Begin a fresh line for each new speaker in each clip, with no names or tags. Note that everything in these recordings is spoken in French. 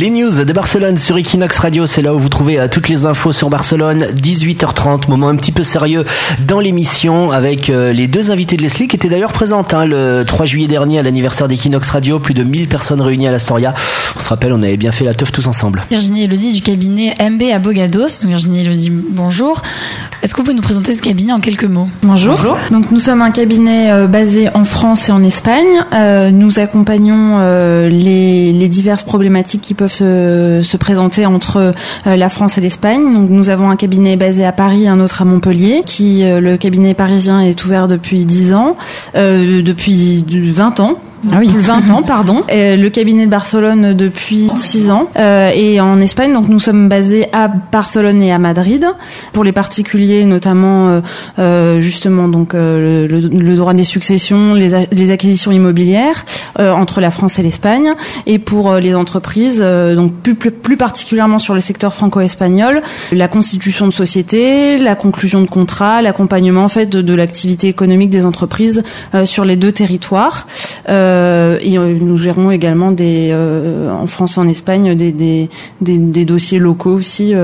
Les news de Barcelone sur Equinox Radio, c'est là où vous trouvez euh, toutes les infos sur Barcelone. 18h30, moment un petit peu sérieux dans l'émission avec euh, les deux invités de Leslie qui étaient d'ailleurs présentes hein, le 3 juillet dernier à l'anniversaire d'Equinox Radio. Plus de 1000 personnes réunies à l'Astoria. On se rappelle, on avait bien fait la teuf tous ensemble.
Virginie Elodie du cabinet MB à Bogados. Virginie Elodie, bonjour. Est-ce que vous pouvez nous présenter ce cabinet en quelques mots?
Bonjour. Donc nous sommes un cabinet euh, basé en France et en Espagne. nous accompagnons les, les diverses problématiques qui peuvent se, se présenter entre euh, la France et l'Espagne. Donc nous avons un cabinet basé à Paris, un autre à Montpellier, qui euh, le cabinet parisien est ouvert depuis 10 ans, euh, depuis 20 ans ah oui. 20 ans, pardon. le cabinet de Barcelone depuis 6 ans. Euh, et en Espagne, donc nous sommes basés à Barcelone et à Madrid. Pour les particuliers, notamment euh, euh justement donc euh, le, le, droit des successions, les, les acquisitions immobilières euh, entre la France et l'Espagne. Et pour les entreprises, donc plus, plus, particulièrement sur le secteur franco-espagnol, la constitution de sociétés, la conclusion de contrats, l'accompagnement en fait de, de l'activité économique des entreprises sur les deux territoires. Euh, euh, et euh, nous gérons également euh, en France et en Espagne des, dossiers locaux aussi,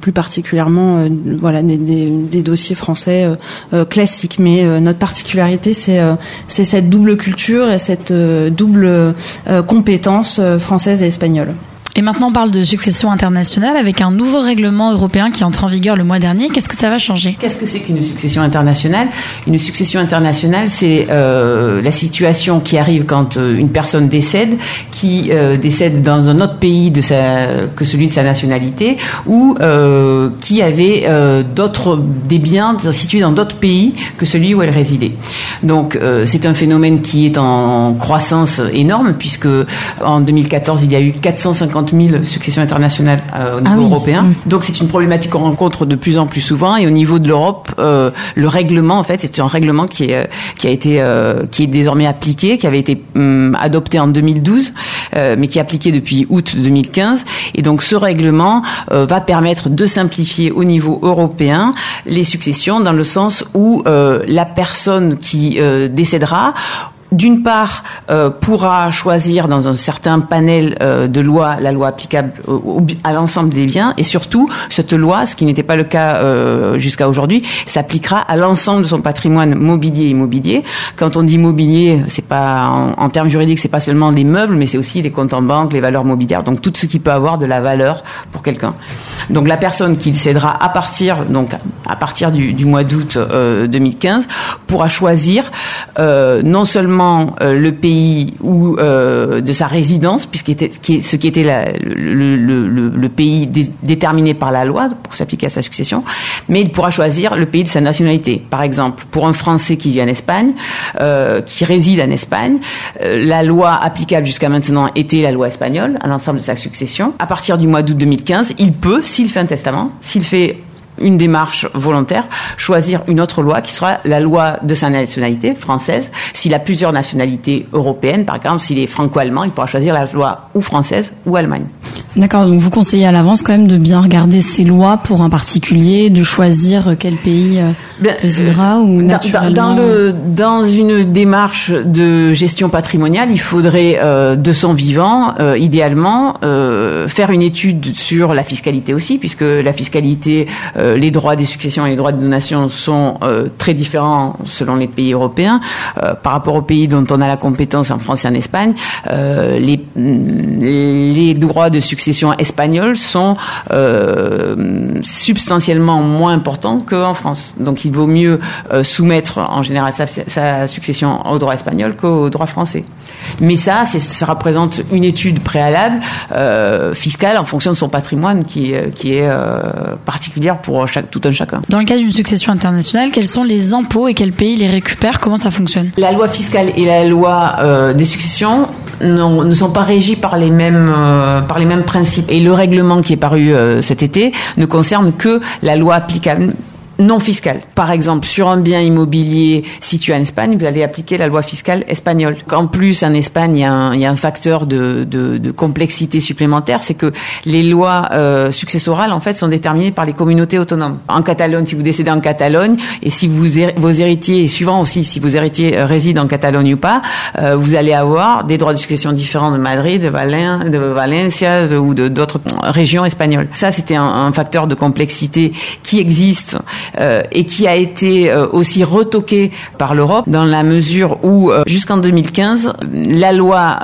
plus particulièrement voilà des, dossiers français classiques. Mais notre particularité, c'est cette double culture et cette double compétence française et espagnole.
Et maintenant, on parle de succession internationale avec un nouveau règlement européen qui entre en vigueur le mois dernier. Qu'est-ce que ça va changer?
Qu'est-ce que c'est qu'une succession internationale? Une succession internationale, c'est euh, la situation qui arrive quand euh, une personne décède, qui euh, décède dans un autre pays que celui de sa nationalité, ou qui avait d'autres des biens situés dans d'autres pays que celui où elle résidait. Donc, c'est un phénomène qui est en croissance énorme puisque en 2014, il y a eu 450 000 successions internationales euh, au niveau ah européen. Donc c'est une problématique qu'on rencontre de plus en plus souvent. Et au niveau de l'Europe, euh, le règlement, en fait, c'est un règlement qui est qui a été euh, qui est désormais appliqué, qui avait été hum, adopté en 2012, mais qui est appliqué depuis août 2015. Et donc ce règlement va permettre de simplifier au niveau européen les successions dans le sens où la personne qui décédera d'une part, euh, pourra choisir dans un certain panel euh, de lois la loi applicable à l'ensemble des biens, et surtout, cette loi, ce qui n'était pas le cas euh, jusqu'à aujourd'hui, s'appliquera à l'ensemble de son patrimoine mobilier et immobilier. Quand on dit mobilier, c'est pas en, termes juridiques, c'est pas seulement des meubles, mais c'est aussi les comptes en banque, les valeurs mobilières, donc tout ce qui peut avoir de la valeur pour quelqu'un. Donc la personne qui décédera à partir donc à partir du mois d'août 2015 pourra choisir non seulement euh, le pays euh, de sa résidence, puisque ce qui était le, pays déterminé par la loi pour s'appliquer à sa succession, mais il pourra choisir le pays de sa nationalité. Par exemple, pour un Français qui vit en Espagne, euh, qui réside en Espagne, la loi applicable jusqu'à maintenant était la loi espagnole à l'ensemble de sa succession. À partir du mois d'août 2015, il peut, s'il fait un testament, s'il fait une démarche volontaire, choisir une autre loi qui sera la loi de sa nationalité française. S'il a plusieurs nationalités européennes, par exemple, s'il est franco-allemand, il pourra choisir la loi ou française ou Allemagne.
D'accord, donc vous conseillez à l'avance quand même de bien regarder ces lois pour un particulier, de choisir quel pays euh, ben, résidera ou naturellement.
Dans, dans, une démarche de gestion patrimoniale, il faudrait euh, de son vivant, euh, idéalement, faire une étude sur la fiscalité aussi, puisque la fiscalité euh, les droits des successions et les droits de donation sont euh, très différents selon les pays européens. Euh, par rapport aux pays dont on a la compétence en France et en Espagne, les, les droits de succession espagnols sont substantiellement moins importants qu'en France. Donc il vaut mieux soumettre en général sa, sa succession au droit espagnol qu'au droit français. Mais ça, ça représente une étude préalable fiscale en fonction de son patrimoine qui, qui est particulière pour tout un chacun.
Dans le cas d'une succession internationale, quels sont les impôts et quel pays les récupère Comment ça fonctionne?
La loi fiscale et la loi euh, des successions ne sont pas régies par les mêmes euh, par les mêmes principes. Et le règlement qui est paru euh, cet été ne concerne que la loi applicable non fiscales. Par exemple, sur un bien immobilier situé en Espagne, vous allez appliquer la loi fiscale espagnole. En plus, en Espagne, il y a un, il y a un facteur de, de, de, complexité supplémentaire, c'est que les lois euh, successorales, en fait, sont déterminées par les communautés autonomes. En Catalogne, si vous décédez en Catalogne, et si vous, vos héritiers, et suivant aussi si vos héritiers euh, résident en Catalogne ou pas, euh, vous allez avoir des droits de succession différents de Madrid, de, Valen, de Valencia ou de d'autres régions espagnoles. Ça, c'était un, facteur de complexité qui existe euh, et qui a été euh, aussi retoqué par l'Europe dans la mesure où euh, jusqu'en 2015, la loi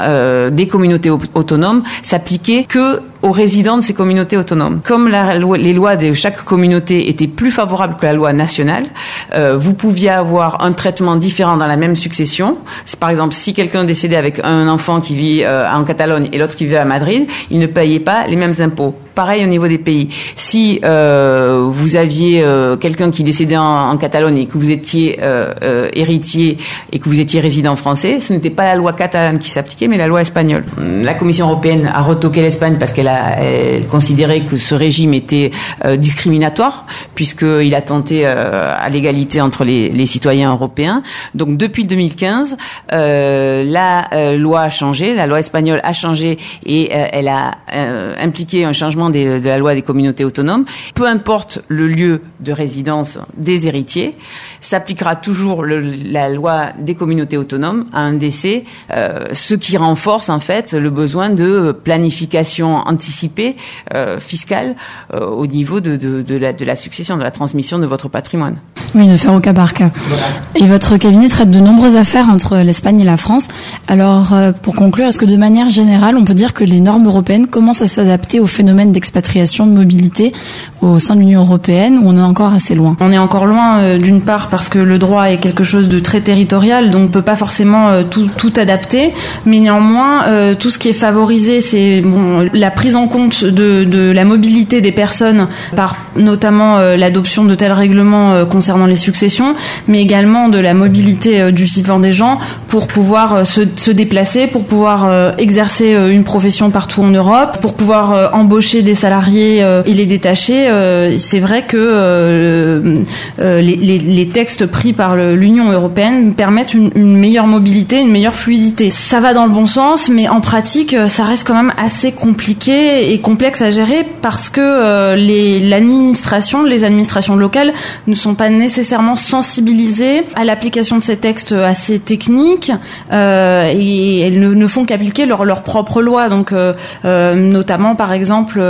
des communautés autonomes s'appliquait que aux résidents de ces communautés autonomes. Comme les lois de chaque communauté étaient plus favorables que la loi nationale, euh, vous pouviez avoir un traitement différent dans la même succession. Par exemple, si quelqu'un décédait avec un enfant qui vit euh, en Catalogne et l'autre qui vit à Madrid, il ne payait pas les mêmes impôts pareil au niveau des pays. Si euh, vous aviez quelqu'un qui décédait en, Catalogne et que vous étiez héritier et que vous étiez résident français, ce n'était pas la loi catalane qui s'appliquait, mais la loi espagnole. La Commission européenne a retoqué l'Espagne parce qu'elle a considéré que ce régime était discriminatoire, puisqu'il a tenté à l'égalité entre les, citoyens européens. Donc depuis 2015, la loi a changé, la loi espagnole a changé et elle a impliqué un changement de la loi des communautés autonomes, peu importe le lieu de résidence des héritiers, s'appliquera toujours la loi des communautés autonomes à un décès, euh, ce qui renforce en fait le besoin de planification anticipée euh, fiscale euh, au niveau de, de la succession, de la transmission de votre patrimoine.
Oui, de faire au cas par cas. Et votre cabinet traite de nombreuses affaires entre l'Espagne et la France. Alors, pour conclure, est-ce que de manière générale, on peut dire que les normes européennes commencent à s'adapter au phénomène d'expatriation de mobilité au sein de l'Union européenne ou on est encore assez loin?
On est encore loin euh, d'une part parce que le droit est quelque chose de très territorial, donc on peut pas forcément euh, tout, tout adapter, mais néanmoins euh, tout ce qui est favorisé, c'est bon, la prise en compte de, de, la mobilité des personnes par notamment l'adoption de tels règlements concernant les successions, mais également de la mobilité du vivant des gens pour pouvoir se, se déplacer, pour pouvoir exercer une profession partout en Europe, pour pouvoir embaucher des salariés et les détacher euh, c'est vrai que euh, euh, les, textes pris par l'Union européenne permettent une, meilleure mobilité, une meilleure fluidité. Ça va dans le bon sens, mais en pratique, ça reste quand même assez compliqué et complexe à gérer parce que l'administration, les administrations locales ne sont pas nécessairement sensibilisées à l'application de ces textes assez techniques et elles ne, font qu'appliquer leurs leur propres lois. Donc, notamment, par exemple,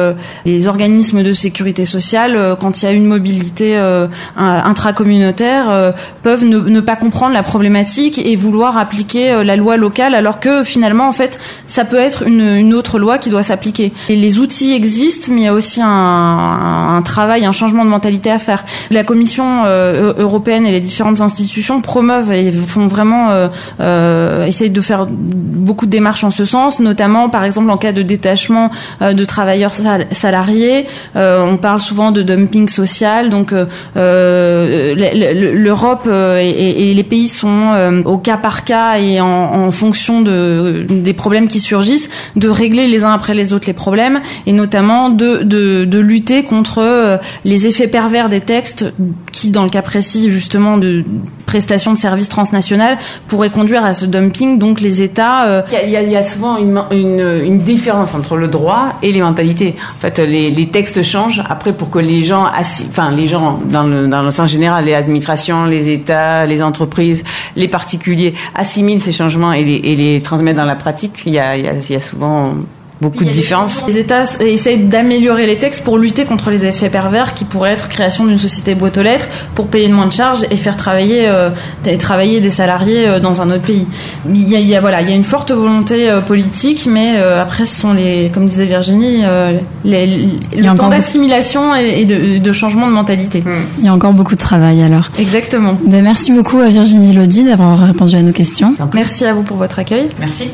les organismes de sécurité sociales, euh, quand il y a une mobilité euh, intracommunautaire, euh, peuvent ne, pas comprendre la problématique et vouloir appliquer la loi locale, alors que finalement, en fait, ça peut être une, autre loi qui doit s'appliquer. Les outils existent, mais il y a aussi un, travail, un changement de mentalité à faire. La Commission européenne et les différentes institutions promeuvent et font vraiment euh, essayent de faire beaucoup de démarches en ce sens, notamment par exemple en cas de détachement de travailleurs salariés. on parle souvent de dumping social. Donc euh, euh, l'Europe euh, et, les pays sont au cas par cas et en, fonction de, des problèmes qui surgissent, de régler les uns après les autres les problèmes et notamment de, de, lutter contre les effets pervers des textes qui, dans le cas précis justement de prestations de services transnationales, pourraient conduire à ce dumping. Donc les États...
Il, y a, souvent une, une, différence entre le droit et les mentalités. En fait, les, les textes changent. Après, pour que les gens, enfin les gens dans le, dans le sens général, les administrations, les États, les entreprises, les particuliers assimilent ces changements et les, et les transmettent dans la pratique, y a, il y a souvent beaucoup de différences.
Les États essayent d'améliorer les textes pour lutter contre les effets pervers qui pourraient être création d'une société boîte aux lettres pour payer de moins de charges et faire travailler, euh, travailler des salariés euh, dans un autre pays. Il y, a, voilà, il y a une forte volonté euh, politique, mais après ce sont les, comme disait Virginie, les, le temps d'assimilation et, de, changement de mentalité.
Il y a encore beaucoup de travail alors.
Exactement.
Ben, merci beaucoup à Virginie Lodi d'avoir répondu à nos questions.
Merci à vous pour votre accueil.
Merci.